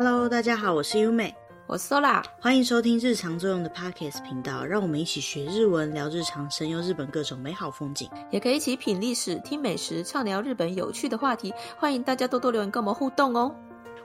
Hello，大家好，我是优美，我是 Sola，欢迎收听日常作用的 Podcast 频道，让我们一起学日文，聊日常，神游日本各种美好风景，也可以一起品历史、听美食，畅聊日本有趣的话题。欢迎大家多多留言跟我们互动哦。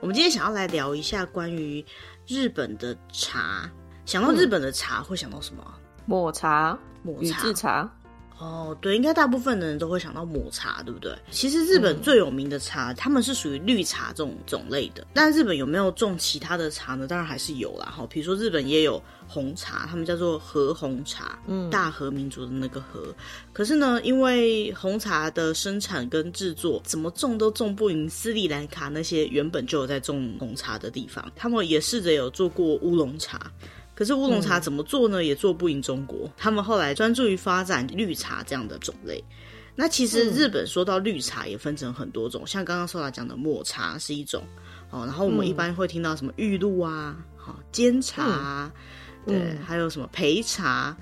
我们今天想要来聊一下关于日本的茶。想到日本的茶，会想到什么？嗯、抹茶、抹茶、茶。哦，对，应该大部分的人都会想到抹茶，对不对？其实日本最有名的茶，他、嗯、们是属于绿茶这种种类的。但日本有没有种其他的茶呢？当然还是有啦。哈，比如说日本也有红茶，他们叫做和红茶，嗯，大和民族的那个和。可是呢，因为红茶的生产跟制作怎么种都种不赢斯里兰卡那些原本就有在种红茶的地方，他们也试着有做过乌龙茶。可是乌龙茶怎么做呢？嗯、也做不赢中国。他们后来专注于发展绿茶这样的种类。那其实日本说到绿茶也分成很多种，嗯、像刚刚说到讲的抹茶是一种哦。然后我们一般会听到什么玉露啊、好煎茶啊，嗯、对，还有什么焙茶、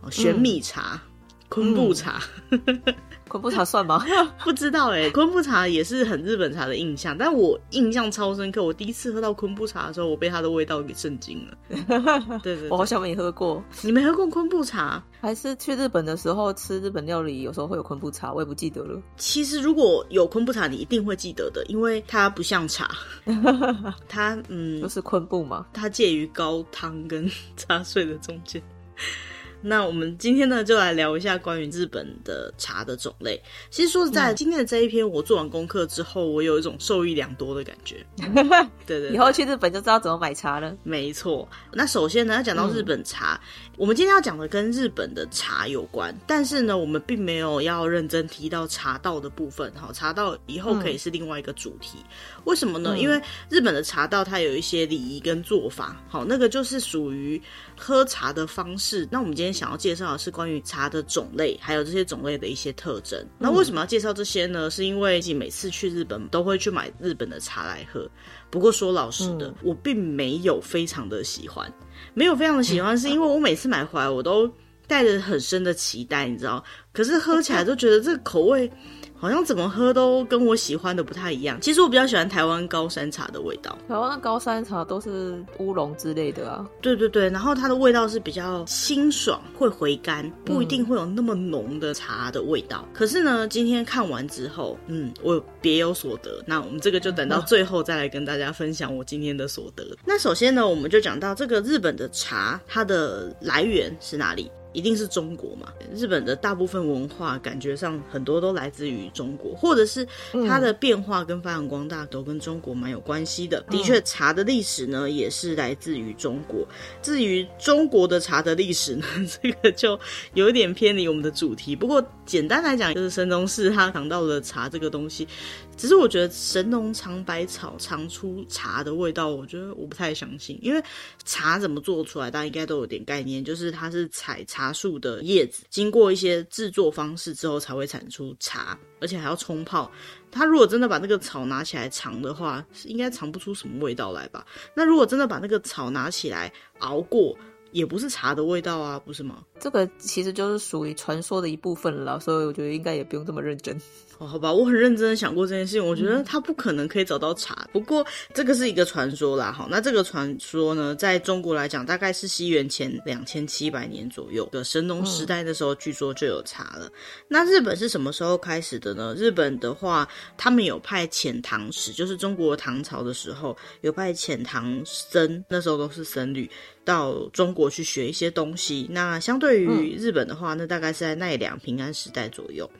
哦玄米茶、嗯、昆布茶。嗯昆布茶算吗？不知道哎、欸，昆布茶也是很日本茶的印象，但我印象超深刻。我第一次喝到昆布茶的时候，我被它的味道给震惊了。对，对对，我好像没喝过。你没喝过昆布茶？还是去日本的时候吃日本料理，有时候会有昆布茶，我也不记得了。其实如果有昆布茶，你一定会记得的，因为它不像茶，它嗯，就是昆布嘛，它介于高汤跟茶水的中间。那我们今天呢，就来聊一下关于日本的茶的种类。其实说实在，嗯、今天的这一篇我做完功课之后，我有一种受益良多的感觉。对，对对，以后去日本就知道怎么买茶了。没错。那首先呢，要讲到日本茶，嗯、我们今天要讲的跟日本的茶有关，但是呢，我们并没有要认真提到茶道的部分。好，茶道以后可以是另外一个主题。嗯、为什么呢？因为日本的茶道它有一些礼仪跟做法，好，那个就是属于喝茶的方式。那我们今天。想要介绍的是关于茶的种类，还有这些种类的一些特征。那为什么要介绍这些呢？是因为每次去日本都会去买日本的茶来喝。不过说老实的，嗯、我并没有非常的喜欢，没有非常的喜欢，是因为我每次买回来我都带着很深的期待，你知道？可是喝起来都觉得这个口味。好像怎么喝都跟我喜欢的不太一样。其实我比较喜欢台湾高山茶的味道。台湾的高山茶都是乌龙之类的啊。对对对，然后它的味道是比较清爽，会回甘，不一定会有那么浓的茶的味道。嗯、可是呢，今天看完之后，嗯，我别有所得。那我们这个就等到最后再来跟大家分享我今天的所得。嗯、那首先呢，我们就讲到这个日本的茶，它的来源是哪里？一定是中国嘛？日本的大部分文化感觉上很多都来自于中国，或者是它的变化跟发扬光大都跟中国蛮有关系的。的确，茶的历史呢也是来自于中国。至于中国的茶的历史呢，这个就有一点偏离我们的主题。不过简单来讲，就是神农氏他讲到了茶这个东西。只是我觉得神农尝百草尝出茶的味道，我觉得我不太相信，因为茶怎么做出来，大家应该都有点概念，就是它是采茶树的叶子，经过一些制作方式之后才会产出茶，而且还要冲泡。它如果真的把那个草拿起来尝的话，是应该尝不出什么味道来吧？那如果真的把那个草拿起来熬过，也不是茶的味道啊，不是吗？这个其实就是属于传说的一部分了，所以我觉得应该也不用这么认真。哦，好吧，我很认真的想过这件事情，我觉得他不可能可以找到茶。不过这个是一个传说啦，好，那这个传说呢，在中国来讲，大概是西元前两千七百年左右的神农时代的时候，据说就有茶了。那日本是什么时候开始的呢？日本的话，他们有派遣唐使，就是中国唐朝的时候有派遣唐僧，那时候都是僧侣到中国去学一些东西。那相对于日本的话，那大概是在奈良平安时代左右。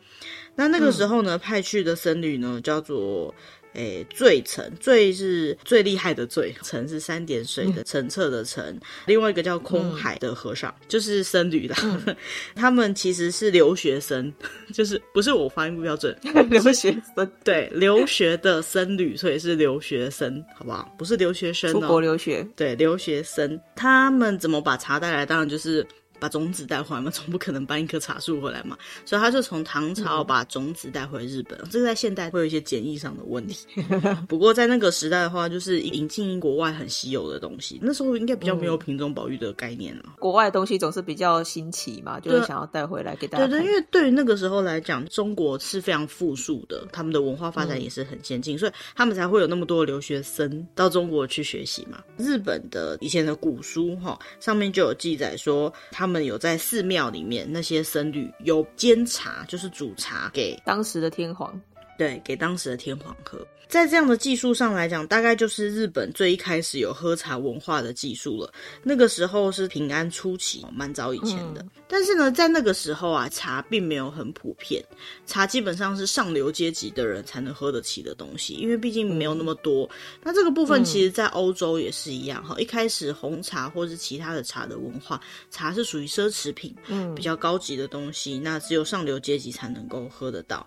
那那个时候呢，派去的僧侣呢，叫做诶最澄，最是最厉害的最，澄是三点水的澄澈的澄。另外一个叫空海的和尚，嗯、就是僧侣啦。嗯、他们其实是留学生，就是不是我发音不标准，留学生对留学的僧侣，所以是留学生，好不好？不是留学生、喔，出国留学。对，留学生他们怎么把茶带来？当然就是。把种子带回来嘛，总不可能搬一棵茶树回来嘛，所以他就从唐朝把种子带回日本。嗯、这个在现代会有一些简易上的问题，不过在那个时代的话，就是引进国外很稀有的东西，那时候应该比较没有品种保育的概念了、嗯。国外的东西总是比较新奇嘛，就会想要带回来给大家。对对，因为对于那个时候来讲，中国是非常富庶的，他们的文化发展也是很先进，嗯、所以他们才会有那么多留学生到中国去学习嘛。日本的以前的古书哈，上面就有记载说，他他们有在寺庙里面那些僧侣有煎茶，就是煮茶给当时的天皇。对，给当时的天皇喝。在这样的技术上来讲，大概就是日本最一开始有喝茶文化的技术了。那个时候是平安初期，蛮早以前的。嗯、但是呢，在那个时候啊，茶并没有很普遍，茶基本上是上流阶级的人才能喝得起的东西，因为毕竟没有那么多。嗯、那这个部分其实，在欧洲也是一样哈。嗯、一开始红茶或是其他的茶的文化，茶是属于奢侈品，嗯，比较高级的东西，那只有上流阶级才能够喝得到。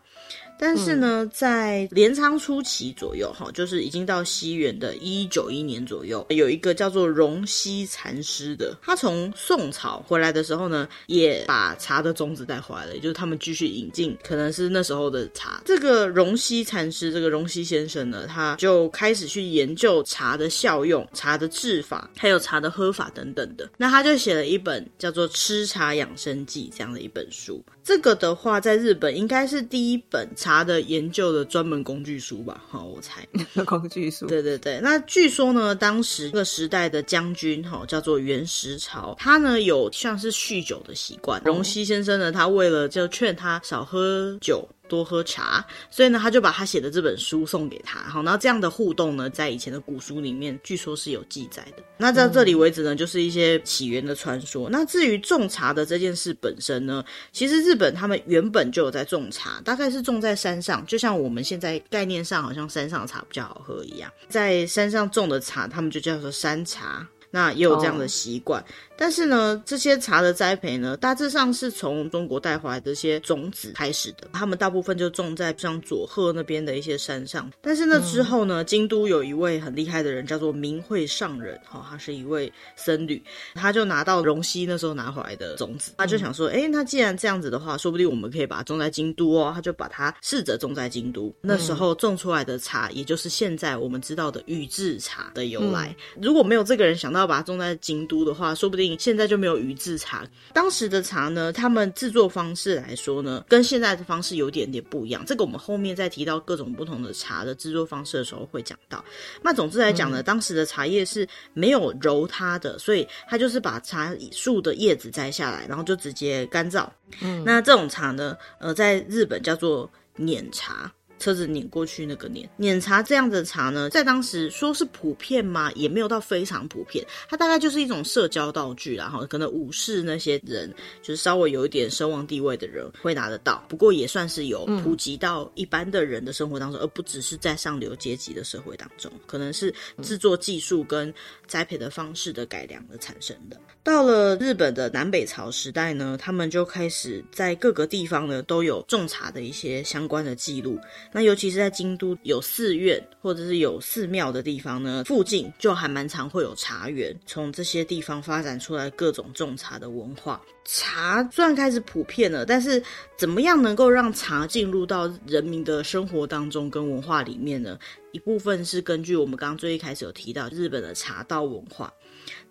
但是呢，在镰仓初期左右，哈，就是已经到西元的一九一年左右，有一个叫做荣西禅师的，他从宋朝回来的时候呢，也把茶的种子带回来了，也就是他们继续引进，可能是那时候的茶。这个荣西禅师，这个荣西先生呢，他就开始去研究茶的效用、茶的制法，还有茶的喝法等等的。那他就写了一本叫做《吃茶养生记》这样的一本书。这个的话，在日本应该是第一本茶的研究的专门工具书吧？哈，我猜。工具书。对对对。那据说呢，当时那个时代的将军哈叫做袁石朝，他呢有像是酗酒的习惯。荣西先生呢，他为了就劝他少喝酒。多喝茶，所以呢，他就把他写的这本书送给他。好，然后这样的互动呢，在以前的古书里面，据说是有记载的。那到这里为止呢，就是一些起源的传说。那至于种茶的这件事本身呢，其实日本他们原本就有在种茶，大概是种在山上，就像我们现在概念上好像山上的茶比较好喝一样，在山上种的茶，他们就叫做山茶。那也有这样的习惯。Oh. 但是呢，这些茶的栽培呢，大致上是从中国带回来的一些种子开始的。他们大部分就种在像佐贺那边的一些山上。但是那之后呢，嗯、京都有一位很厉害的人，叫做明慧上人，哈、哦，他是一位僧侣，他就拿到荣西那时候拿回来的种子，他就想说，哎、嗯，那既然这样子的话，说不定我们可以把它种在京都哦。他就把它试着种在京都。那时候种出来的茶，也就是现在我们知道的宇治茶的由来。嗯、如果没有这个人想到把它种在京都的话，说不定。现在就没有鱼制茶。当时的茶呢，他们制作方式来说呢，跟现在的方式有点点不一样。这个我们后面再提到各种不同的茶的制作方式的时候会讲到。那总之来讲呢，嗯、当时的茶叶是没有揉它的，所以它就是把茶树的叶子摘下来，然后就直接干燥。嗯，那这种茶呢，呃，在日本叫做碾茶。车子碾过去那个碾碾茶这样的茶呢，在当时说是普遍吗？也没有到非常普遍。它大概就是一种社交道具啦，然后可能武士那些人，就是稍微有一点声望地位的人会拿得到。不过也算是有普及到一般的人的生活当中，而不只是在上流阶级的社会当中。可能是制作技术跟栽培的方式的改良而产生的。到了日本的南北朝时代呢，他们就开始在各个地方呢都有种茶的一些相关的记录。那尤其是在京都有寺院或者是有寺庙的地方呢，附近就还蛮常会有茶园，从这些地方发展出来各种种茶的文化。茶虽然开始普遍了，但是怎么样能够让茶进入到人民的生活当中跟文化里面呢？一部分是根据我们刚刚最一开始有提到日本的茶道文化。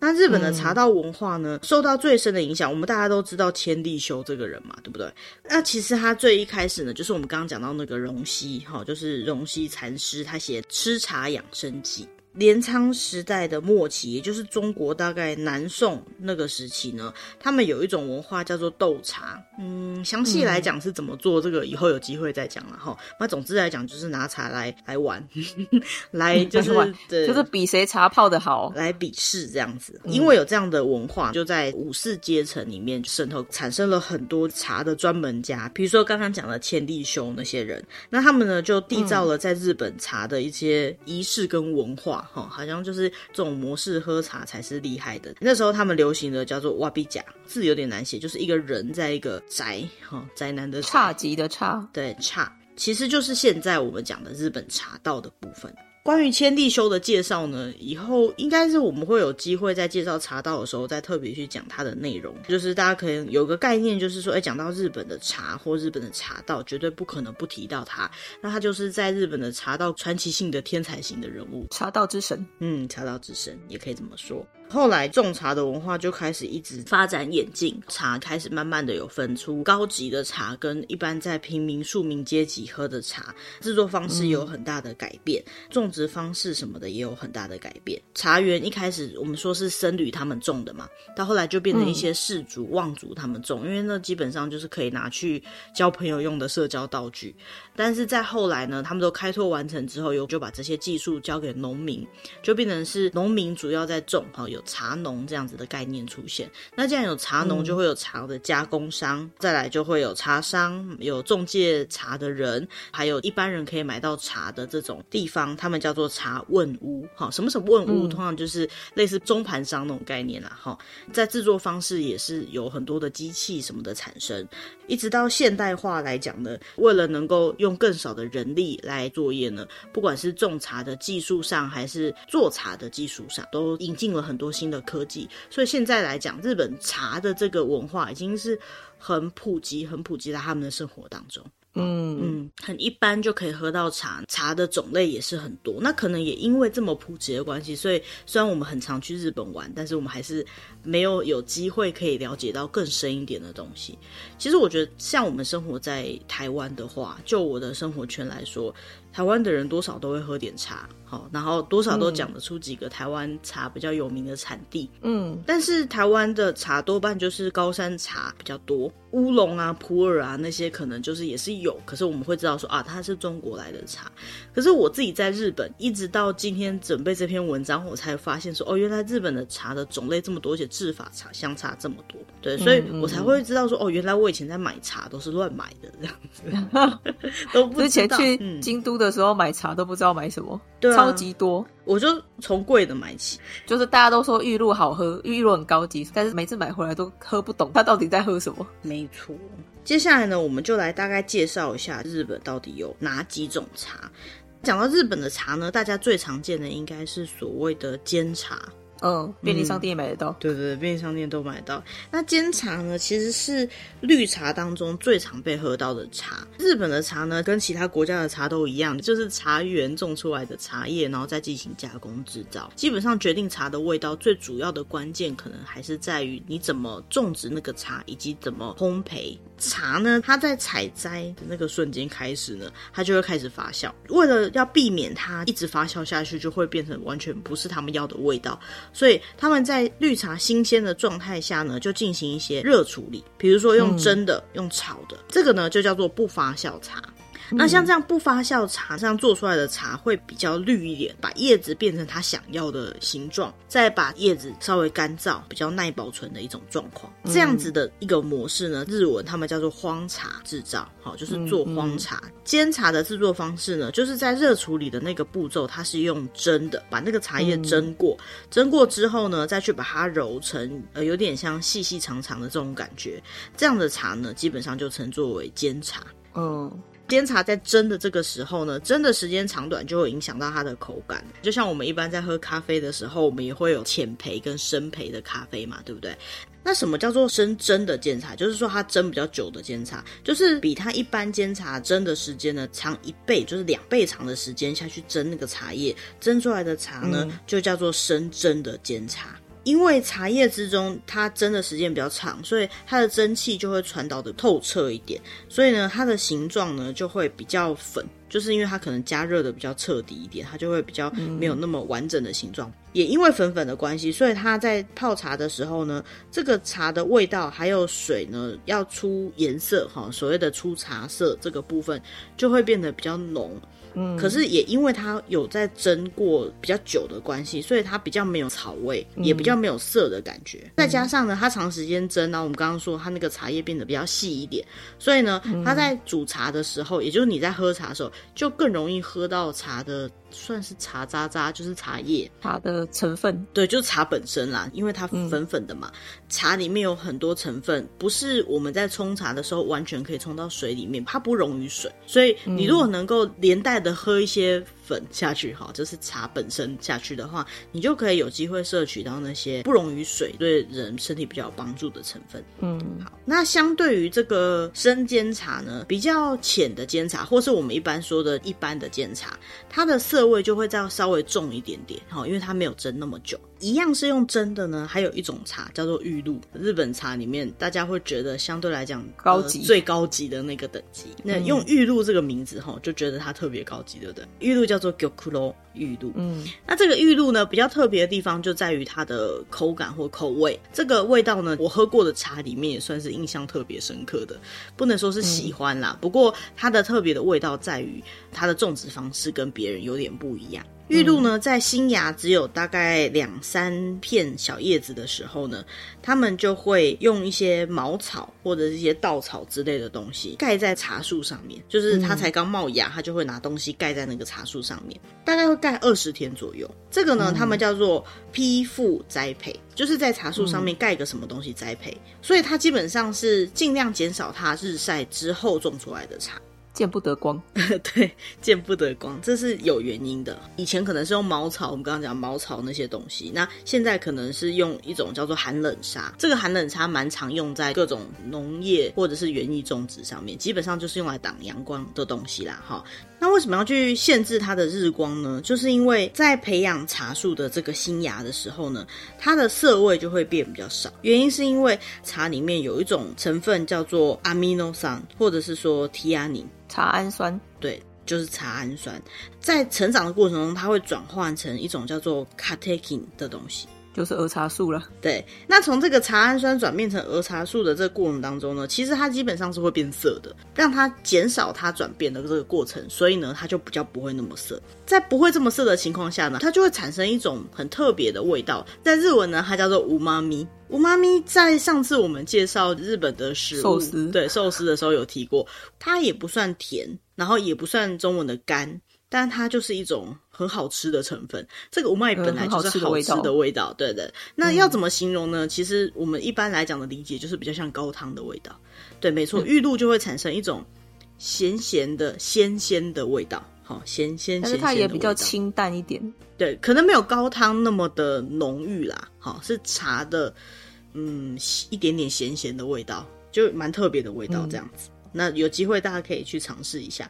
那日本的茶道文化呢，嗯、受到最深的影响，我们大家都知道千利休这个人嘛，对不对？那其实他最一开始呢，就是我们刚刚讲到那个荣西，哈，就是荣西禅师，他写《吃茶养生记》。镰仓时代的末期，也就是中国大概南宋那个时期呢，他们有一种文化叫做斗茶。嗯，详细来讲是怎么做，这个以后有机会再讲了哈。那总之来讲，就是拿茶来来玩，来 就是对，就是比谁茶泡的好，来比试这样子。因为有这样的文化，就在武士阶层里面渗透，产生了很多茶的专门家。比如说刚刚讲的千利休那些人，那他们呢就缔造了在日本茶的一些仪式跟文化。哦，好像就是这种模式喝茶才是厉害的。那时候他们流行的叫做哇比甲，字有点难写，就是一个人在一个宅，哈，宅男的差级的差，对，差，其实就是现在我们讲的日本茶道的部分。关于千利休的介绍呢，以后应该是我们会有机会在介绍茶道的时候再特别去讲它的内容。就是大家可能有个概念，就是说，哎，讲到日本的茶或日本的茶道，绝对不可能不提到它。那他就是在日本的茶道传奇性的天才型的人物，茶道之神。嗯，茶道之神也可以这么说。后来种茶的文化就开始一直发展演进，茶开始慢慢的有分出高级的茶跟一般在平民庶民阶级喝的茶，制作方式有很大的改变，种植方式什么的也有很大的改变。茶园一开始我们说是僧侣他们种的嘛，到后来就变成一些士族、望族他们种，因为那基本上就是可以拿去交朋友用的社交道具。但是在后来呢，他们都开拓完成之后，又就把这些技术交给农民，就变成是农民主要在种，哈，有。茶农这样子的概念出现，那既然有茶农，就会有茶的加工商，嗯、再来就会有茶商，有中介茶的人，还有一般人可以买到茶的这种地方，他们叫做茶问屋。哈，什么什么问屋，嗯、通常就是类似中盘商那种概念啦。哈，在制作方式也是有很多的机器什么的产生，一直到现代化来讲呢，为了能够用更少的人力来作业呢，不管是种茶的技术上，还是做茶的技术上，都引进了很多新的科技，所以现在来讲，日本茶的这个文化已经是很普及、很普及在他们的生活当中。嗯嗯，很一般就可以喝到茶，茶的种类也是很多。那可能也因为这么普及的关系，所以虽然我们很常去日本玩，但是我们还是没有有机会可以了解到更深一点的东西。其实我觉得，像我们生活在台湾的话，就我的生活圈来说。台湾的人多少都会喝点茶，好，然后多少都讲得出几个台湾茶比较有名的产地，嗯，但是台湾的茶多半就是高山茶比较多，乌龙啊、普洱啊那些可能就是也是有，可是我们会知道说啊，它是中国来的茶。可是我自己在日本，一直到今天准备这篇文章，我才发现说，哦，原来日本的茶的种类这么多，而且制法差相差这么多，对，所以我才会知道说，哦，原来我以前在买茶都是乱买的这样子，都不知道。之前去京都的时候买茶都不知道买什么，对啊，超级多，我就从贵的买起。就是大家都说玉露好喝，玉露很高级，但是每次买回来都喝不懂，它到底在喝什么？没错。接下来呢，我们就来大概介绍一下日本到底有哪几种茶。讲到日本的茶呢，大家最常见的应该是所谓的煎茶。嗯，便利商店也买得到。对对对，便利商店都买得到。那煎茶呢，其实是绿茶当中最常被喝到的茶。日本的茶呢，跟其他国家的茶都一样，就是茶园种出来的茶叶，然后再进行加工制造。基本上决定茶的味道最主要的关键，可能还是在于你怎么种植那个茶，以及怎么烘焙。茶呢，它在采摘的那个瞬间开始呢，它就会开始发酵。为了要避免它一直发酵下去，就会变成完全不是他们要的味道，所以他们在绿茶新鲜的状态下呢，就进行一些热处理，比如说用蒸的、用炒的，这个呢就叫做不发酵茶。那像这样不发酵茶，这样做出来的茶会比较绿一点，把叶子变成它想要的形状，再把叶子稍微干燥，比较耐保存的一种状况。这样子的一个模式呢，日文他们叫做荒茶制造，好，就是做荒茶。煎茶的制作方式呢，就是在热处理的那个步骤，它是用蒸的，把那个茶叶蒸过，蒸过之后呢，再去把它揉成呃有点像细细长长的这种感觉。这样的茶呢，基本上就称作为煎茶。嗯。煎茶在蒸的这个时候呢，蒸的时间长短就会影响到它的口感。就像我们一般在喝咖啡的时候，我们也会有浅焙跟深焙的咖啡嘛，对不对？那什么叫做深蒸的煎茶？就是说它蒸比较久的煎茶，就是比它一般煎茶蒸的时间呢长一倍，就是两倍长的时间下去蒸那个茶叶，蒸出来的茶呢、嗯、就叫做深蒸的煎茶。因为茶叶之中，它蒸的时间比较长，所以它的蒸汽就会传导的透彻一点，所以呢，它的形状呢就会比较粉，就是因为它可能加热的比较彻底一点，它就会比较没有那么完整的形状。也因为粉粉的关系，所以它在泡茶的时候呢，这个茶的味道还有水呢要出颜色哈，所谓的出茶色这个部分就会变得比较浓。嗯，可是也因为它有在蒸过比较久的关系，所以它比较没有草味，也比较没有涩的感觉。嗯、再加上呢，它长时间蒸，然后我们刚刚说它那个茶叶变得比较细一点，所以呢，它在煮茶的时候，也就是你在喝茶的时候，就更容易喝到茶的算是茶渣渣，就是茶叶。茶的成分，对，就是茶本身啦，因为它粉粉的嘛，嗯、茶里面有很多成分，不是我们在冲茶的时候完全可以冲到水里面，它不溶于水，所以你如果能够连带的喝一些。粉下去哈，就是茶本身下去的话，你就可以有机会摄取到那些不溶于水、对人身体比较有帮助的成分。嗯，好。那相对于这个生煎茶呢，比较浅的煎茶，或是我们一般说的一般的煎茶，它的涩味就会再稍微重一点点，哈，因为它没有蒸那么久。一样是用蒸的呢，还有一种茶叫做玉露。日本茶里面，大家会觉得相对来讲高级、呃、最高级的那个等级。那用玉露这个名字哈，就觉得它特别高级，对不对？玉露叫做 Gyokuro 玉露。嗯，那这个玉露呢，比较特别的地方就在于它的口感或口味。这个味道呢，我喝过的茶里面也算是印象特别深刻的，不能说是喜欢啦。嗯、不过它的特别的味道在于它的种植方式跟别人有点不一样。玉露呢，在新芽只有大概两三片小叶子的时候呢，他们就会用一些茅草或者是一些稻草之类的东西盖在茶树上面，就是它才刚冒芽，它就会拿东西盖在那个茶树上面，大概会盖二十天左右。这个呢，他们叫做批复栽培，就是在茶树上面盖个什么东西栽培，所以它基本上是尽量减少它日晒之后种出来的茶。见不得光，对，见不得光，这是有原因的。以前可能是用茅草，我们刚刚讲茅草那些东西，那现在可能是用一种叫做寒冷沙。这个寒冷沙蛮常用在各种农业或者是园艺种植上面，基本上就是用来挡阳光的东西啦，哈。那为什么要去限制它的日光呢？就是因为在培养茶树的这个新芽的时候呢，它的涩味就会变比较少。原因是因为茶里面有一种成分叫做阿米诺酸，或者是说提亚宁，茶氨酸。对，就是茶氨酸。在成长的过程中，它会转换成一种叫做卡特金的东西。就是儿茶素了。对，那从这个茶氨酸转变成儿茶素的这个过程当中呢，其实它基本上是会变色的，让它减少它转变的这个过程，所以呢，它就比较不会那么涩。在不会这么涩的情况下呢，它就会产生一种很特别的味道，在日文呢，它叫做乌妈咪。乌妈咪在上次我们介绍日本的食物，寿司，对，寿司的时候有提过，它也不算甜，然后也不算中文的干。但它就是一种很好吃的成分，这个乌麦本来就是好吃的味道，对的。那要怎么形容呢？其实我们一般来讲的理解就是比较像高汤的味道，对，没错。玉露就会产生一种咸咸的、鲜鲜的味道，好，咸鲜咸鲜。但是它也比较清淡一点，对，可能没有高汤那么的浓郁啦，好，是茶的，嗯，一点点咸咸的味道，就蛮特别的味道这样子。嗯、那有机会大家可以去尝试一下。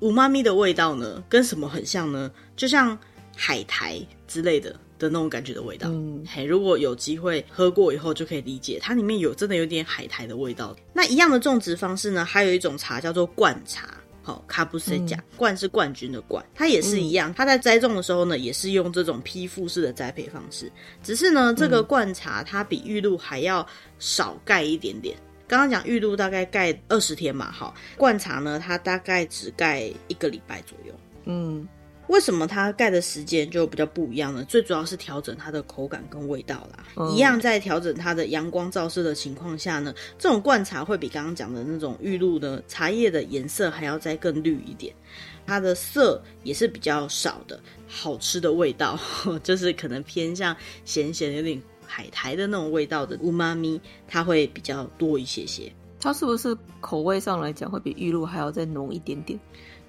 五妈咪的味道呢，跟什么很像呢？就像海苔之类的的那种感觉的味道。嗯，嘿，如果有机会喝过以后，就可以理解它里面有真的有点海苔的味道。那一样的种植方式呢，还有一种茶叫做罐茶，好、哦，卡布塞加，冠是冠军的冠，它也是一样。它在栽种的时候呢，也是用这种批复式的栽培方式，只是呢，这个冠茶它比玉露还要少盖一点点。刚刚讲玉露大概盖二十天嘛，好，灌茶呢，它大概只盖一个礼拜左右。嗯，为什么它盖的时间就比较不一样呢？最主要是调整它的口感跟味道啦。嗯、一样在调整它的阳光照射的情况下呢，这种灌茶会比刚刚讲的那种玉露的茶叶的颜色还要再更绿一点，它的色也是比较少的，好吃的味道 就是可能偏向咸咸有点。海苔的那种味道的乌妈咪，它会比较多一些些。它是不是口味上来讲会比玉露还要再浓一点点？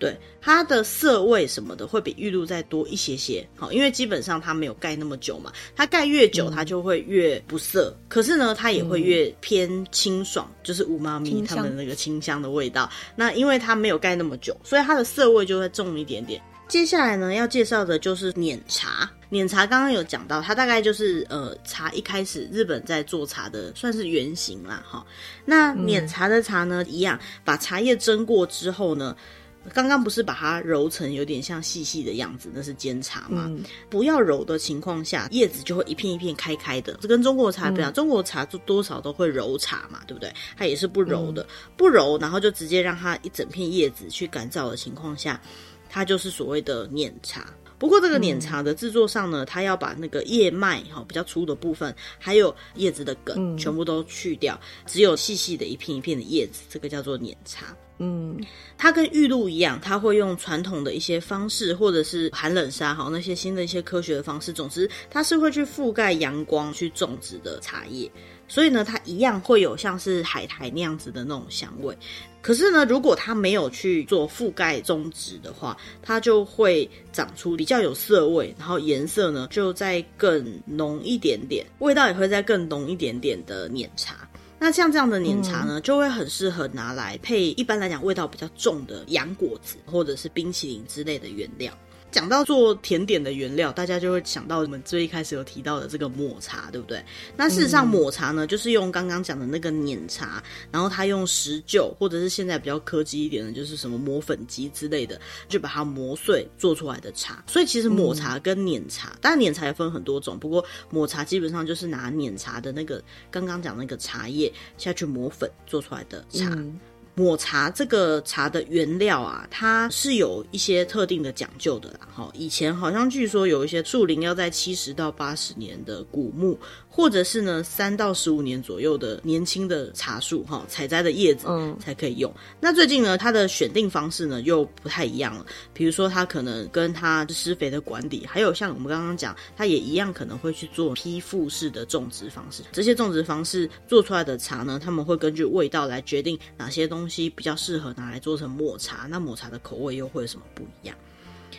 对，它的涩味什么的会比玉露再多一些些。好，因为基本上它没有盖那么久嘛，它盖越久它就会越不涩。嗯、可是呢，它也会越偏清爽，嗯、就是乌妈咪它们那个清香的味道。那因为它没有盖那么久，所以它的涩味就会重一点点。接下来呢，要介绍的就是碾茶。碾茶刚刚有讲到，它大概就是呃茶一开始日本在做茶的算是原型啦，哈。那碾茶的茶呢，一样把茶叶蒸过之后呢，刚刚不是把它揉成有点像细细的样子，那是煎茶嘛。嗯、不要揉的情况下，叶子就会一片一片开开的。这跟中国茶不一样，嗯、中国茶就多少都会揉茶嘛，对不对？它也是不揉的，嗯、不揉，然后就直接让它一整片叶子去干燥的情况下，它就是所谓的碾茶。不过这个碾茶的制作上呢，它要把那个叶脉哈比较粗的部分，还有叶子的梗全部都去掉，只有细细的一片一片的叶子，这个叫做碾茶。嗯，它跟玉露一样，它会用传统的一些方式，或者是寒冷沙，好那些新的一些科学的方式，总之它是会去覆盖阳光去种植的茶叶，所以呢，它一样会有像是海苔那样子的那种香味。可是呢，如果它没有去做覆盖种植的话，它就会长出比较有涩味，然后颜色呢就再更浓一点点，味道也会再更浓一点点的碾茶。那像这样的碾茶呢，就会很适合拿来配一般来讲味道比较重的洋果子或者是冰淇淋之类的原料。讲到做甜点的原料，大家就会想到我们最一开始有提到的这个抹茶，对不对？那事实上，抹茶呢，就是用刚刚讲的那个碾茶，然后它用石臼，或者是现在比较科技一点的，就是什么磨粉机之类的，就把它磨碎做出来的茶。所以其实抹茶跟碾茶，当然碾茶也分很多种，不过抹茶基本上就是拿碾茶的那个刚刚讲那个茶叶下去磨粉做出来的茶。嗯抹茶这个茶的原料啊，它是有一些特定的讲究的啦。哈，以前好像据说有一些树龄要在七十到八十年的古木。或者是呢，三到十五年左右的年轻的茶树，哈，采摘的叶子，嗯，才可以用。那最近呢，它的选定方式呢又不太一样了。比如说，它可能跟它施肥的管理，还有像我们刚刚讲，它也一样可能会去做批复式的种植方式。这些种植方式做出来的茶呢，他们会根据味道来决定哪些东西比较适合拿来做成抹茶。那抹茶的口味又会有什么不一样？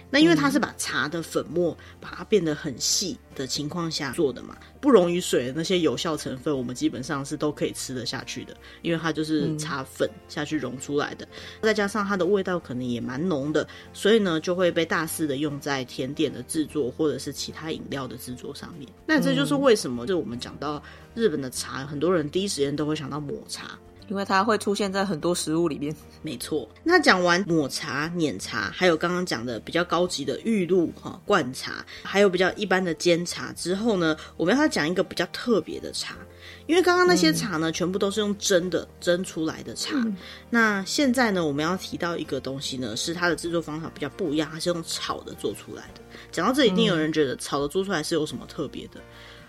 那因为它是把茶的粉末把它变得很细的情况下做的嘛，不溶于水的那些有效成分，我们基本上是都可以吃得下去的，因为它就是茶粉下去溶出来的，再加上它的味道可能也蛮浓的，所以呢就会被大肆的用在甜点的制作或者是其他饮料的制作上面。那这就是为什么，就我们讲到日本的茶，很多人第一时间都会想到抹茶。因为它会出现在很多食物里面，没错。那讲完抹茶、碾茶，还有刚刚讲的比较高级的玉露哈灌茶，还有比较一般的煎茶之后呢，我们要讲一个比较特别的茶。因为刚刚那些茶呢，嗯、全部都是用蒸的蒸出来的茶。嗯、那现在呢，我们要提到一个东西呢，是它的制作方法比较不一样，它是用炒的做出来的。讲到这里，一定有人觉得炒的做出来是有什么特别的？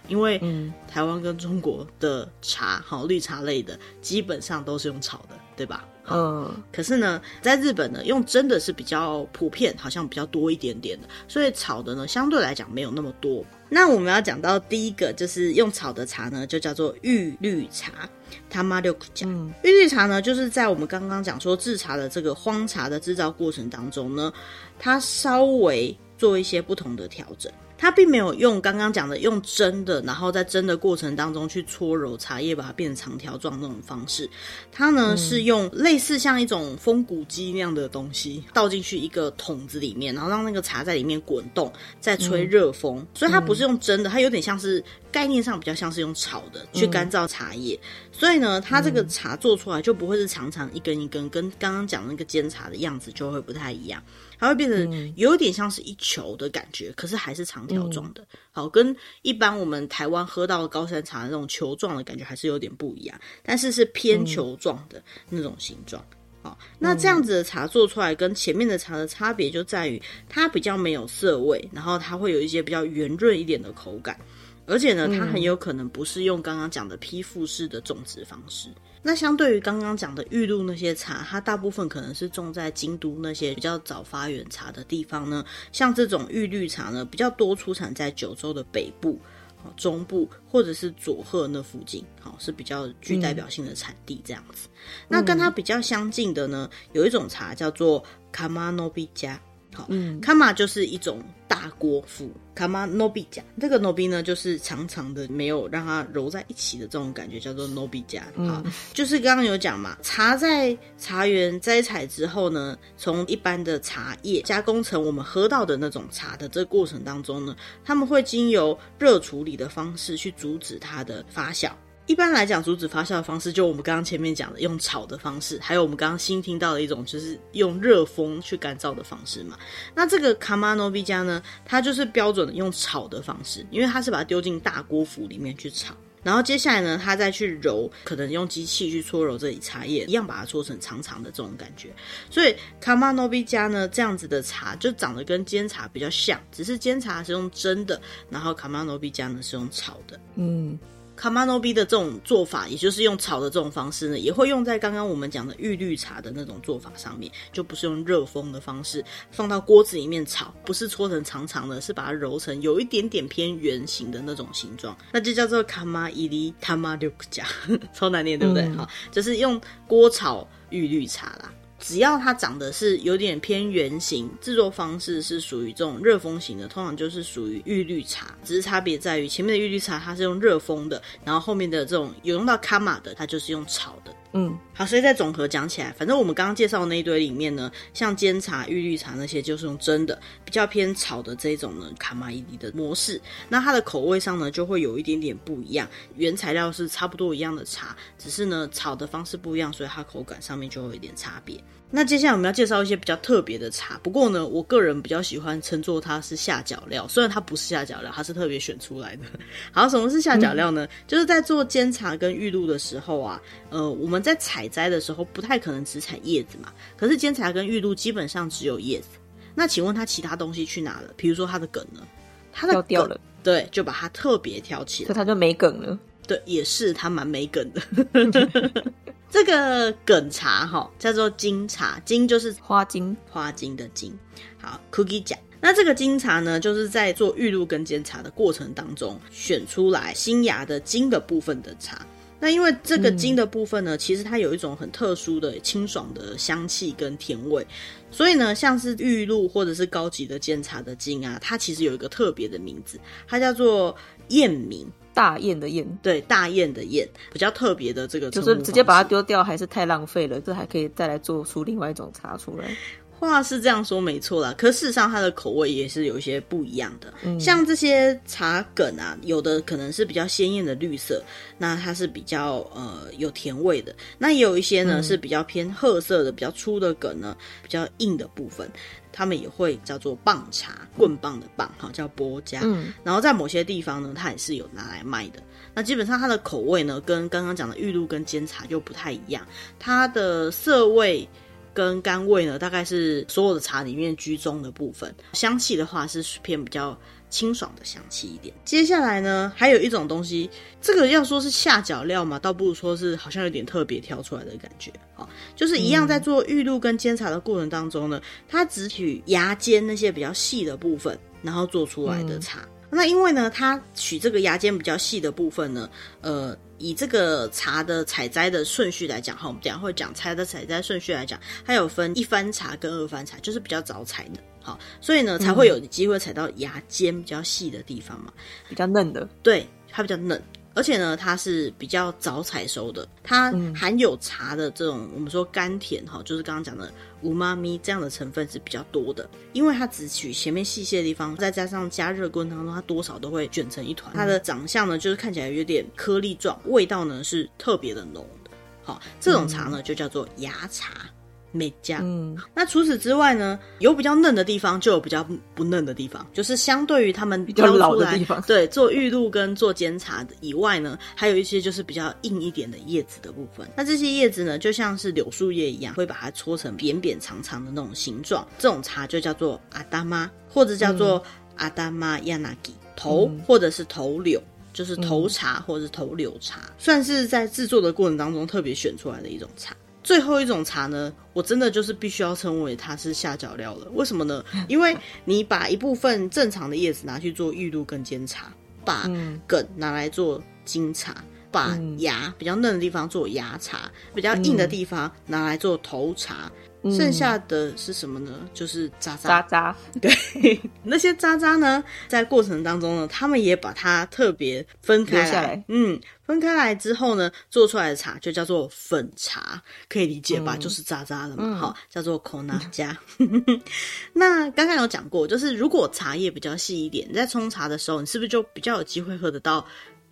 因为台湾跟中国的茶，好绿茶类的，基本上都是用炒的，对吧？嗯。可是呢，在日本呢，用真的是比较普遍，好像比较多一点点的，所以炒的呢，相对来讲没有那么多。那我们要讲到第一个，就是用炒的茶呢，就叫做玉绿茶。他妈六讲，玉绿茶呢，就是在我们刚刚讲说制茶的这个荒茶的制造过程当中呢，它稍微做一些不同的调整。它并没有用刚刚讲的用蒸的，然后在蒸的过程当中去搓揉茶叶，把它变成长条状那种方式。它呢、嗯、是用类似像一种风鼓机那样的东西倒进去一个桶子里面，然后让那个茶在里面滚动，再吹热风。嗯、所以它不是用蒸的，它有点像是概念上比较像是用炒的去干燥茶叶。嗯、所以呢，它这个茶做出来就不会是长长一根一根，跟刚刚讲的那个煎茶的样子就会不太一样。它会变成有点像是一球的感觉，嗯、可是还是长条状的。嗯、好，跟一般我们台湾喝到的高山茶的那种球状的感觉还是有点不一样，但是是偏球状的那种形状。嗯、好，那这样子的茶做出来跟前面的茶的差别就在于它比较没有涩味，然后它会有一些比较圆润一点的口感，而且呢，它很有可能不是用刚刚讲的批复式的种植方式。那相对于刚刚讲的玉露那些茶，它大部分可能是种在京都那些比较早发源茶的地方呢。像这种玉绿茶呢，比较多出产在九州的北部、中部或者是佐贺那附近，好，是比较具代表性的产地这样子。嗯、那跟它比较相近的呢，有一种茶叫做卡玛诺比加。好，嗯，卡玛就是一种大锅麸，卡玛诺比加，这个诺比呢就是长长的，没有让它揉在一起的这种感觉，叫做诺比加。好，嗯、就是刚刚有讲嘛，茶在茶园摘采之后呢，从一般的茶叶加工成我们喝到的那种茶的这个过程当中呢，他们会经由热处理的方式去阻止它的发酵。一般来讲，阻止发酵的方式，就我们刚刚前面讲的用炒的方式，还有我们刚刚新听到的一种，就是用热风去干燥的方式嘛。那这个卡玛诺比加呢，它就是标准的用炒的方式，因为它是把它丢进大锅釜里面去炒。然后接下来呢，它再去揉，可能用机器去搓揉这里茶叶，一样把它搓成长长的这种感觉。所以卡玛诺比加呢，这样子的茶就长得跟煎茶比较像，只是煎茶是用蒸的，然后卡玛诺比加呢是用炒的。嗯。卡玛诺比的这种做法，也就是用炒的这种方式呢，也会用在刚刚我们讲的玉绿茶的那种做法上面，就不是用热风的方式放到锅子里面炒，不是搓成长长的，是把它揉成有一点点偏圆形的那种形状，那就叫做卡玛伊里塔玛六克加，超难念，对不对？好、嗯，就是用锅炒玉绿茶啦。只要它长得是有点偏圆形，制作方式是属于这种热风型的，通常就是属于玉绿茶。只是差别在于前面的玉绿茶它是用热风的，然后后面的这种有用到卡玛的，它就是用炒的。嗯，好，所以再总和讲起来，反正我们刚刚介绍的那一堆里面呢，像煎茶、玉绿茶那些就是用蒸的，比较偏炒的这种呢，卡玛伊迪的模式。那它的口味上呢，就会有一点点不一样。原材料是差不多一样的茶，只是呢炒的方式不一样，所以它口感上面就会有一点差别。那接下来我们要介绍一些比较特别的茶，不过呢，我个人比较喜欢称作它是下脚料，虽然它不是下脚料，它是特别选出来的。好，什么是下脚料呢？嗯、就是在做煎茶跟玉露的时候啊，呃，我们在采摘的时候不太可能只采叶子嘛，可是煎茶跟玉露基本上只有叶子。那请问它其他东西去哪了？比如说它的梗呢？它的梗掉了，对，就把它特别挑起来，所以它就没梗了。对，也是他蛮没梗的。这个梗茶哈叫做金茶，金就是花金，花金的金。好，Cookie 讲，那这个金茶呢，就是在做玉露跟煎茶的过程当中选出来新芽的金的部分的茶。那因为这个金的部分呢，嗯、其实它有一种很特殊的清爽的香气跟甜味，所以呢，像是玉露或者是高级的煎茶的金啊，它其实有一个特别的名字，它叫做燕鸣。大雁的雁，对，大雁的雁，比较特别的这个，就是直接把它丢掉，还是太浪费了。这还可以再来做出另外一种茶出来。话是这样说没错啦，可事实上它的口味也是有一些不一样的。嗯、像这些茶梗啊，有的可能是比较鲜艳的绿色，那它是比较呃有甜味的。那也有一些呢、嗯、是比较偏褐色的，比较粗的梗呢，比较硬的部分，他们也会叫做棒茶，棍棒的棒哈，叫波加。嗯，然后在某些地方呢，它也是有拿来卖的。那基本上它的口味呢，跟刚刚讲的玉露跟煎茶就不太一样，它的色味。跟甘味呢，大概是所有的茶里面居中的部分。香气的话是偏比较清爽的香气一点。接下来呢，还有一种东西，这个要说是下脚料嘛，倒不如说是好像有点特别挑出来的感觉啊。就是一样在做玉露跟煎茶的过程当中呢，它只取芽尖那些比较细的部分，然后做出来的茶。嗯那因为呢，它取这个牙尖比较细的部分呢，呃，以这个茶的采摘的顺序来讲，哈，我们等一下会讲茶的采摘顺序来讲，它有分一番茶跟二番茶，就是比较早采的，好，所以呢才会有机会采到芽尖比较细的地方嘛，比较嫩的，对，它比较嫩。而且呢，它是比较早采收的，它含有茶的这种、嗯、我们说甘甜哈，就是刚刚讲的乌妈咪这样的成分是比较多的。因为它只取前面细细的地方，再加上加热过程当中，它多少都会卷成一团。它的长相呢，就是看起来有点颗粒状，味道呢是特别的浓的。好，这种茶呢就叫做芽茶。美加，嗯，那除此之外呢，有比较嫩的地方，就有比较不嫩的地方，就是相对于他们比较老的地方，对，做玉露跟做煎茶的以外呢，还有一些就是比较硬一点的叶子的部分。那这些叶子呢，就像是柳树叶一样，会把它搓成扁扁长长的那种形状。这种茶就叫做阿达妈，或者叫做阿达妈亚纳吉头，或者是头柳，就是头茶或者是头柳茶，算是在制作的过程当中特别选出来的一种茶。最后一种茶呢，我真的就是必须要称为它是下脚料了。为什么呢？因为你把一部分正常的叶子拿去做玉露跟煎茶，把梗拿来做金茶，把芽比较嫩的地方做芽茶，比较硬的地方拿来做头茶。剩下的是什么呢？就是渣渣。渣渣，对，那些渣渣呢，在过程当中呢，他们也把它特别分开来，下来嗯，分开来之后呢，做出来的茶就叫做粉茶，可以理解吧？嗯、就是渣渣了嘛，好、嗯，叫做口纳加。那刚刚有讲过，就是如果茶叶比较细一点，你在冲茶的时候，你是不是就比较有机会喝得到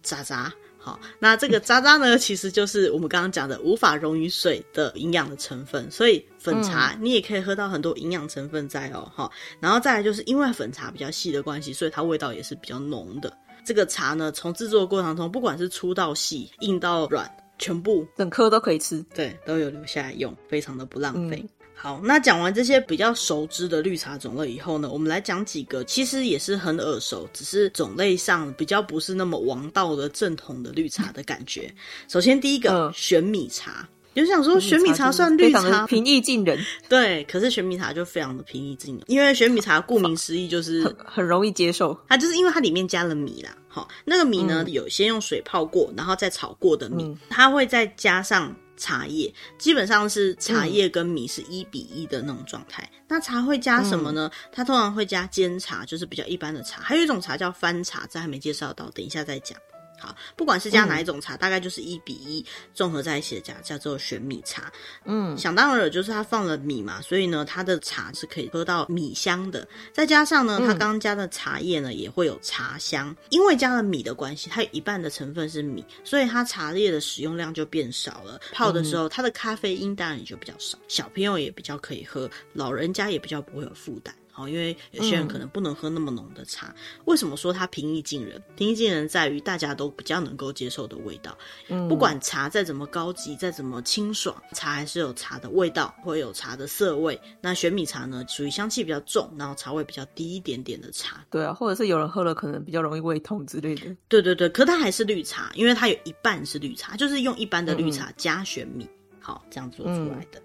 渣渣？好，那这个渣渣呢，其实就是我们刚刚讲的无法溶于水的营养的成分，所以粉茶你也可以喝到很多营养成分在哦。哈，然后再来就是因为粉茶比较细的关系，所以它味道也是比较浓的。这个茶呢，从制作的过程中，不管是粗到细、硬到软，全部整颗都可以吃，对，都有留下来用，非常的不浪费。嗯好，那讲完这些比较熟知的绿茶种类以后呢，我们来讲几个其实也是很耳熟，只是种类上比较不是那么王道的正统的绿茶的感觉。首先第一个、呃、玄米茶，有想说玄米茶算绿茶，平易近人。对，可是玄米茶就非常的平易近人，因为玄米茶顾名思义就是很，很容易接受，它就是因为它里面加了米啦。好，那个米呢，嗯、有先用水泡过，然后再炒过的米，嗯、它会再加上。茶叶基本上是茶叶跟米是一比一的那种状态。嗯、那茶会加什么呢？它通常会加煎茶，就是比较一般的茶。还有一种茶叫翻茶，这还没介绍到，等一下再讲。好，不管是加哪一种茶，嗯、大概就是一比一综合在一起的加，叫做玄米茶。嗯，想当然就是它放了米嘛，所以呢，它的茶是可以喝到米香的。再加上呢，它刚刚加的茶叶呢，也会有茶香。因为加了米的关系，它有一半的成分是米，所以它茶叶的使用量就变少了。泡的时候，它的咖啡因当然也就比较少。小朋友也比较可以喝，老人家也比较不会有负担。好，因为有些人可能不能喝那么浓的茶。嗯、为什么说它平易近人？平易近人在于大家都比较能够接受的味道。嗯，不管茶再怎么高级，再怎么清爽，茶还是有茶的味道，会有茶的涩味。那玄米茶呢，属于香气比较重，然后茶味比较低一点点的茶。对啊，或者是有人喝了可能比较容易胃痛之类的。对对对，可它还是绿茶，因为它有一半是绿茶，就是用一般的绿茶加玄米，嗯、好这样做出来的。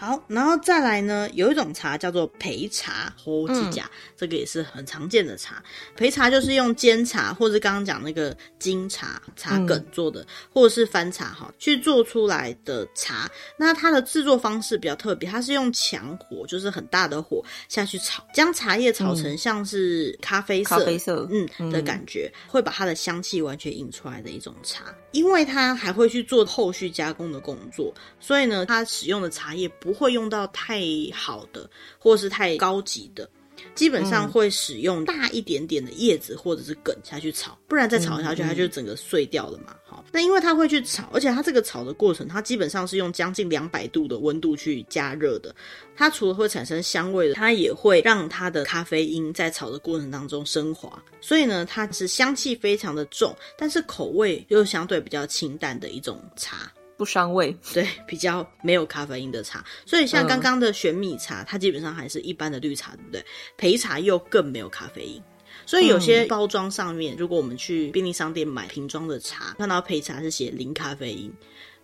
嗯好，然后再来呢，有一种茶叫做焙茶，火鸡甲，这个也是很常见的茶。焙茶就是用煎茶，或是刚刚讲那个金茶茶梗做的，嗯、或者是翻茶哈，去做出来的茶。那它的制作方式比较特别，它是用强火，就是很大的火下去炒，将茶叶炒成像是咖啡色，咖啡色，嗯的感觉，嗯、会把它的香气完全引出来的一种茶。因为它还会去做后续加工的工作，所以呢，它使用的茶叶不会用到太好的，或是太高级的，基本上会使用大一点点的叶子或者是梗下去炒，不然再炒下去它就整个碎掉了嘛。好，那因为它会去炒，而且它这个炒的过程，它基本上是用将近两百度的温度去加热的。它除了会产生香味的，它也会让它的咖啡因在炒的过程当中升华，所以呢，它是香气非常的重，但是口味又相对比较清淡的一种茶。不伤胃，对，比较没有咖啡因的茶，所以像刚刚的玄米茶，嗯、它基本上还是一般的绿茶，对不对？焙茶又更没有咖啡因，所以有些包装上面，嗯、如果我们去便利商店买瓶装的茶，看到焙茶是写零咖啡因，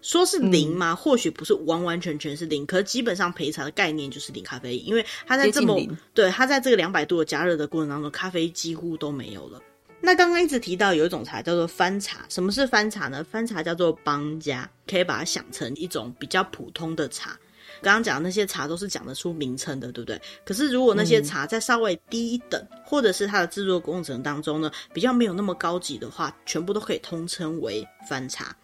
说是零吗？嗯、或许不是完完全全是零，可是基本上焙茶的概念就是零咖啡因，因为它在这么对它在这个两百度的加热的过程当中，咖啡几乎都没有了。那刚刚一直提到有一种茶叫做翻茶，什么是翻茶呢？翻茶叫做帮家，可以把它想成一种比较普通的茶。刚刚讲的那些茶都是讲得出名称的，对不对？可是如果那些茶再稍微低一等，嗯、或者是它的制作过程当中呢，比较没有那么高级的话，全部都可以通称为翻茶。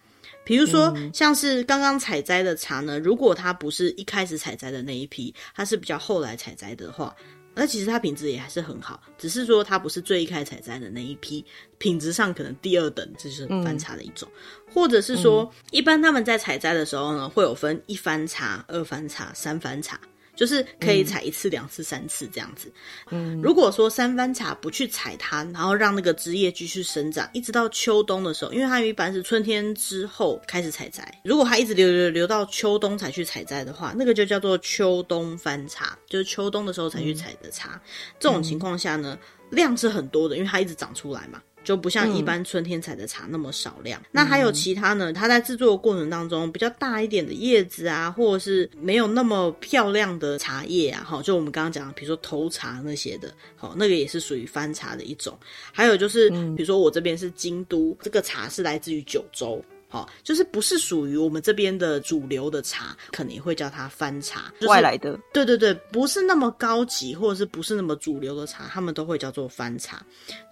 比如说，嗯、像是刚刚采摘的茶呢，如果它不是一开始采摘的那一批，它是比较后来采摘的话。那其实它品质也还是很好，只是说它不是最一开始采摘的那一批，品质上可能第二等，这就是翻茶的一种，嗯、或者是说，嗯、一般他们在采摘的时候呢，会有分一翻茶、二翻茶、三翻茶。就是可以采一次、两次、三次这样子。嗯，如果说三番茶不去采它，然后让那个枝叶继续生长，一直到秋冬的时候，因为它一般是春天之后开始采摘。如果它一直留留留到秋冬才去采摘的话，那个就叫做秋冬番茶，就是秋冬的时候才去采的茶。嗯、这种情况下呢，量是很多的，因为它一直长出来嘛。就不像一般春天采的茶那么少量。嗯、那还有其他呢？它在制作的过程当中，比较大一点的叶子啊，或者是没有那么漂亮的茶叶啊，好，就我们刚刚讲的，比如说头茶那些的，好，那个也是属于翻茶的一种。还有就是，比如说我这边是京都，这个茶是来自于九州。好，就是不是属于我们这边的主流的茶，可能也会叫它翻茶，就是、外来的。对对对，不是那么高级，或者是不是那么主流的茶，他们都会叫做翻茶。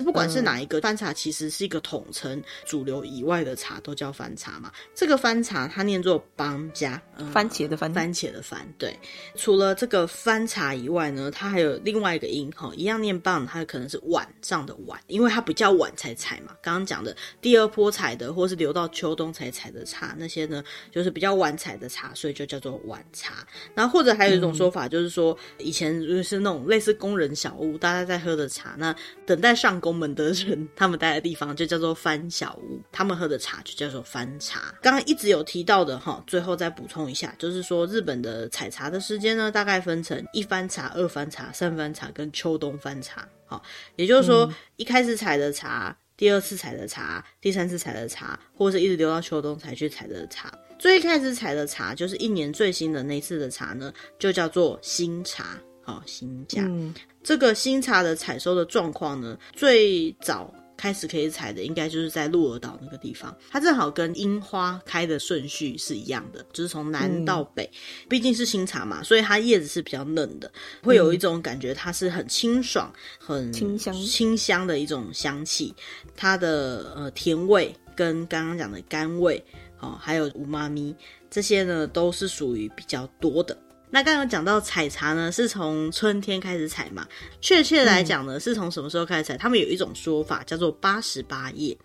不管是哪一个翻茶，其实是一个统称，主流以外的茶都叫翻茶嘛。这个翻茶它念作帮家，嗯、番茄的番，番茄的番。对，除了这个翻茶以外呢，它还有另外一个音，哈，一样念棒，它可能是晚上的晚，因为它比较晚才采嘛。刚刚讲的第二波采的，或是留到秋冬。冬才采的茶，那些呢就是比较晚采的茶，所以就叫做晚茶。然后或者还有一种说法，就是说、嗯、以前就是那种类似工人小屋，大家在喝的茶，那等待上工们的人，他们待的地方就叫做番小屋，他们喝的茶就叫做番茶。刚刚一直有提到的哈，最后再补充一下，就是说日本的采茶的时间呢，大概分成一番茶、二番茶、三番茶跟秋冬番茶。好，也就是说、嗯、一开始采的茶。第二次采的茶，第三次采的茶，或者是一直留到秋冬才去采的茶。最开始采的茶，就是一年最新的那次的茶呢，就叫做新茶，好，新茶。嗯、这个新茶的采收的状况呢，最早。开始可以采的，应该就是在鹿儿岛那个地方，它正好跟樱花开的顺序是一样的，就是从南到北。嗯、毕竟是新茶嘛，所以它叶子是比较嫩的，会有一种感觉，它是很清爽、很清香、清香的一种香气。它的呃甜味跟刚刚讲的甘味，哦，还有五妈咪这些呢，都是属于比较多的。那刚刚讲到采茶呢，是从春天开始采嘛？确切来讲呢，是从什么时候开始采？他们有一种说法叫做八十八夜。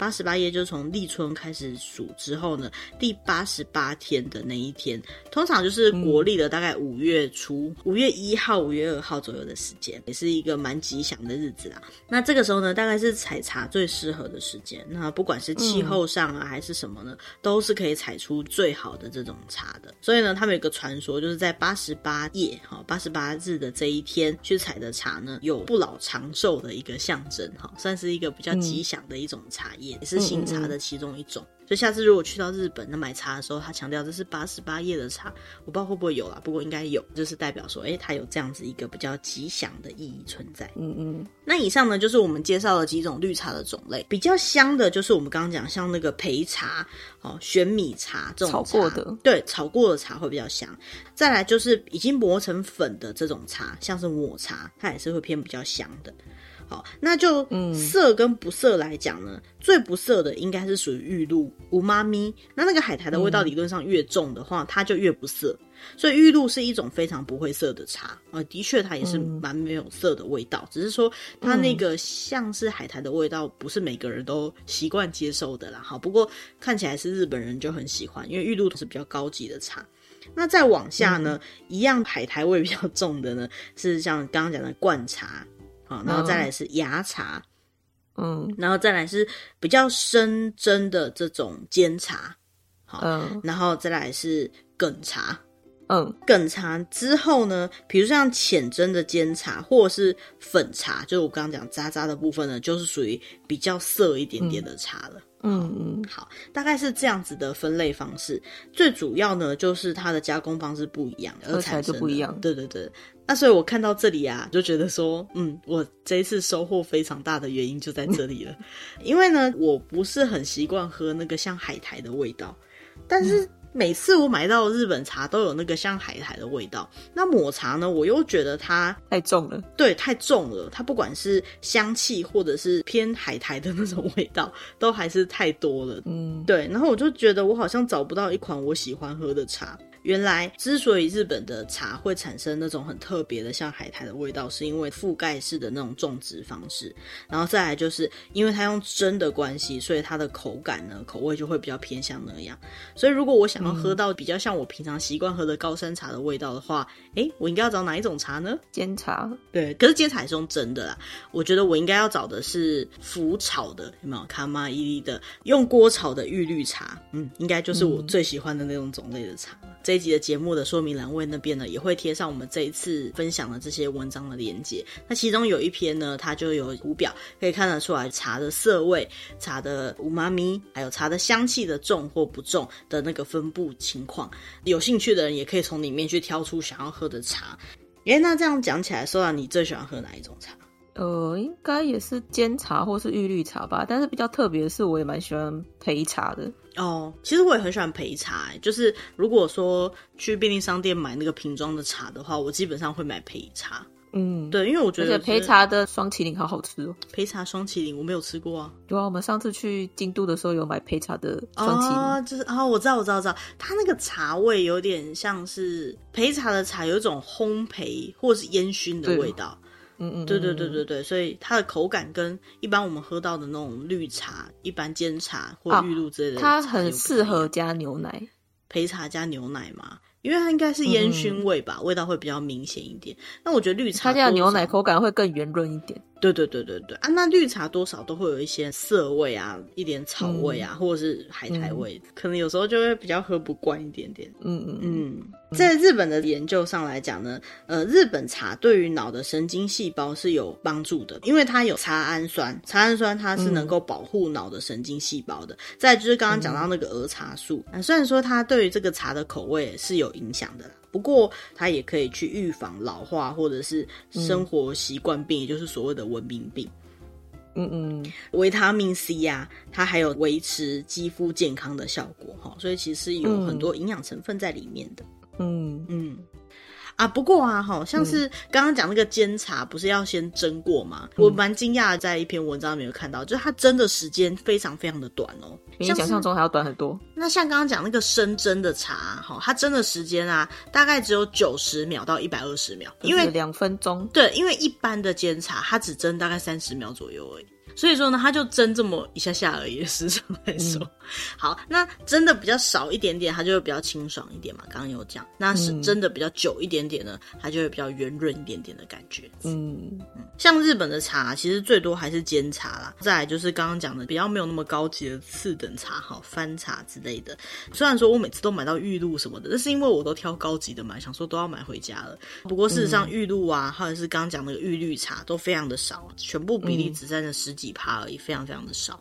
八十八夜就是从立春开始数之后呢，第八十八天的那一天，通常就是国历的大概五月初，五月一号、五月二号左右的时间，也是一个蛮吉祥的日子啦。那这个时候呢，大概是采茶最适合的时间。那不管是气候上啊，还是什么呢，都是可以采出最好的这种茶的。所以呢，他们有个传说，就是在八十八夜，哈，八十八日的这一天去采的茶呢，有不老长寿的一个象征，哈，算是一个比较吉祥的一种茶叶。也是新茶的其中一种。嗯嗯就下次如果去到日本，那买茶的时候，他强调这是八十八夜的茶，我不知道会不会有啦，不过应该有，就是代表说，哎、欸，它有这样子一个比较吉祥的意义存在。嗯嗯。那以上呢，就是我们介绍了几种绿茶的种类，比较香的，就是我们刚刚讲像那个焙茶、哦玄米茶这种茶炒过的，对，炒过的茶会比较香。再来就是已经磨成粉的这种茶，像是抹茶，它也是会偏比较香的。好，那就色跟不色来讲呢，嗯、最不涩的应该是属于玉露乌妈咪。那那个海苔的味道理论上越重的话，嗯、它就越不涩。所以玉露是一种非常不会涩的茶啊，的确它也是蛮没有涩的味道，嗯、只是说它那个像是海苔的味道，不是每个人都习惯接受的啦。好，不过看起来是日本人就很喜欢，因为玉露是比较高级的茶。那再往下呢，嗯、一样海苔味比较重的呢，是像刚刚讲的灌茶。好，然后再来是芽茶，嗯，然后再来是比较深蒸的这种煎茶，好，嗯，然后再来是梗茶，嗯，梗茶之后呢，比如像浅蒸的煎茶或者是粉茶，就是我刚刚讲渣渣的部分呢，就是属于比较涩一点点的茶了。嗯嗯嗯，好，大概是这样子的分类方式。最主要呢，就是它的加工方式不一样，而产生就不一样。对对对，那所以我看到这里啊，就觉得说，嗯，我这一次收获非常大的原因就在这里了。因为呢，我不是很习惯喝那个像海苔的味道，但是。嗯每次我买到日本茶都有那个像海苔的味道，那抹茶呢，我又觉得它太重了，对，太重了。它不管是香气或者是偏海苔的那种味道，都还是太多了。嗯，对。然后我就觉得我好像找不到一款我喜欢喝的茶。原来之所以日本的茶会产生那种很特别的像海苔的味道，是因为覆盖式的那种种植方式，然后再来就是因为它用蒸的关系，所以它的口感呢，口味就会比较偏向那样。所以如果我想要喝到比较像我平常习惯喝的高山茶的味道的话，诶、欸，我应该要找哪一种茶呢？煎茶。对，可是煎茶也是用蒸的啦。我觉得我应该要找的是浮炒的，有没有？卡玛伊利的用锅炒的玉绿茶，嗯，应该就是我最喜欢的那种种类的茶。这一集的节目的说明栏位那边呢，也会贴上我们这一次分享的这些文章的连结。那其中有一篇呢，它就有图表，可以看得出来茶的色味、茶的うまみ，还有茶的香气的重或不重的那个分布情况。有兴趣的人也可以从里面去挑出想要喝的茶。哎，那这样讲起来，说啊，你最喜欢喝哪一种茶？呃，应该也是煎茶或是玉绿茶吧。但是比较特别的是，我也蛮喜欢焙茶的。 哦，其实我也很喜欢陪茶，欸，就是如果说去便利商店买那个瓶装的茶的话，我基本上会买陪茶。嗯，对，因为我觉得陪茶的双麒麟好好吃哦。陪茶双麒麟我没有吃过啊。对啊，我们上次去京都的时候有买陪茶的双麒麟。啊，就是啊，我知道，我知道，我知道，它那个茶味有点像是陪茶的茶有一种烘焙或是烟熏的味道。嗯嗯，对对对对对，所以它的口感跟一般我们喝到的那种绿茶、一般煎茶或玉露之类的，哦，它很适合加牛奶，焙茶加牛奶嘛。因为它应该是烟熏味吧，嗯、味道会比较明显一点。那我觉得绿茶它这样牛奶口感会更圆润一点。对对对对对啊，那绿茶多少都会有一些涩味啊，一点草味啊，嗯、或者是海苔味，嗯、可能有时候就会比较喝不惯一点点。嗯嗯嗯，在日本的研究上来讲呢，呃，日本茶对于脑的神经细胞是有帮助的，因为它有茶氨酸，茶氨酸它是能够保护脑的神经细胞的。嗯、再就是刚刚讲到那个儿茶素，啊，虽然说它对于这个茶的口味是有影响的啦。不过，它也可以去预防老化或者是生活习惯病，嗯、也就是所谓的文明病。嗯嗯，维他命 C 呀、啊，它还有维持肌肤健康的效果哈，所以其实有很多营养成分在里面的。嗯嗯。啊，不过啊，好像是刚刚讲那个煎茶，不是要先蒸过吗？嗯、我蛮惊讶的，在一篇文章里面有看到，就是它蒸的时间非常非常的短哦，比你想象中还要短很多。那像刚刚讲那个生蒸的茶，哈，它蒸的时间啊，大概只有九十秒到一百二十秒，因为两分钟。对，因为一般的煎茶，它只蒸大概三十秒左右而已。所以说呢，它就蒸这么一下下而已，时常来说。嗯、好，那蒸的比较少一点点，它就会比较清爽一点嘛。刚刚有讲，那是蒸的比较久一点点呢，它就会比较圆润一点点的感觉。嗯嗯，像日本的茶，其实最多还是煎茶啦。再来就是刚刚讲的比较没有那么高级的次等茶，哈，翻茶之类的。虽然说我每次都买到玉露什么的，但是因为我都挑高级的买，想说都要买回家了。不过事实上，玉露啊，或者是刚刚讲那个玉绿茶，都非常的少，全部比例只占了十几趴而已，非常非常的少。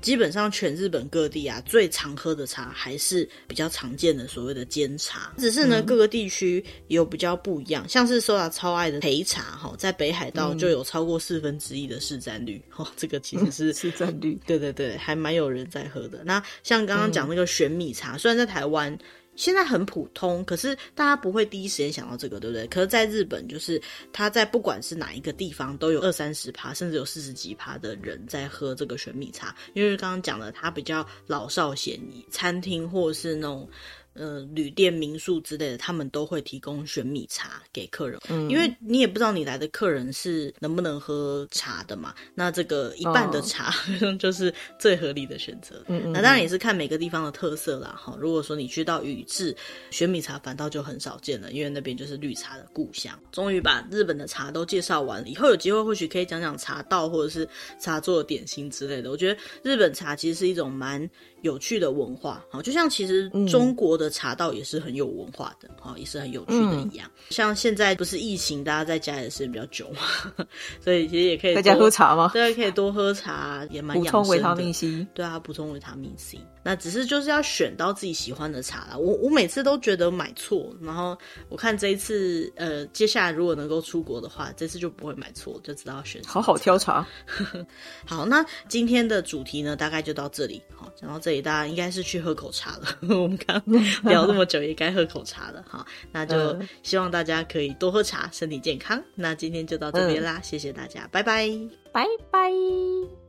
基本上全日本各地啊，最常喝的茶还是比较常见的所谓的煎茶。只是呢，各个地区有比较不一样，像是 Soda 超爱的焙茶哈，在北海道就有超过四分之一的市占率。哦，这个其实是 市占率，对对对，还蛮有人在喝的。那像刚刚讲那个玄米茶，虽然在台湾。现在很普通，可是大家不会第一时间想到这个，对不对？可是在日本，就是他在不管是哪一个地方，都有二三十趴，甚至有四十几趴的人在喝这个玄米茶，因为刚刚讲的，它比较老少咸宜，餐厅或是那种。呃，旅店、民宿之类的，他们都会提供玄米茶给客人，嗯，因为你也不知道你来的客人是能不能喝茶的嘛。那这个一半的茶，哦、就是最合理的选择。嗯，嗯，那当然也是看每个地方的特色啦。哈，如果说你去到宇治，玄米茶反倒就很少见了，因为那边就是绿茶的故乡。终于把日本的茶都介绍完了，以后有机会或许可以讲讲茶道或者是茶做点心之类的。我觉得日本茶其实是一种蛮有趣的文化，好，就像其实中国的茶道也是很有文化的，好，也是很有趣的一样。像现在不是疫情，大家在家里的时间比较久嘛，所以其实也可以在家喝茶吗？对，可以多喝茶，也蛮养生的。补充维他命 C，对啊，补充维他命 C。那只是就是要选到自己喜欢的茶啦。我我每次都觉得买错，然后我看这一次，呃，接下来如果能够出国的话，这次就不会买错，就知道要选。好好挑茶。好，那今天的主题呢，大概就到这里。好，讲到这里，大家应该是去喝口茶了。我们刚 聊这么久，也该喝口茶了。好，那就希望大家可以多喝茶，身体健康。那今天就到这边啦，嗯、谢谢大家，拜拜，拜拜。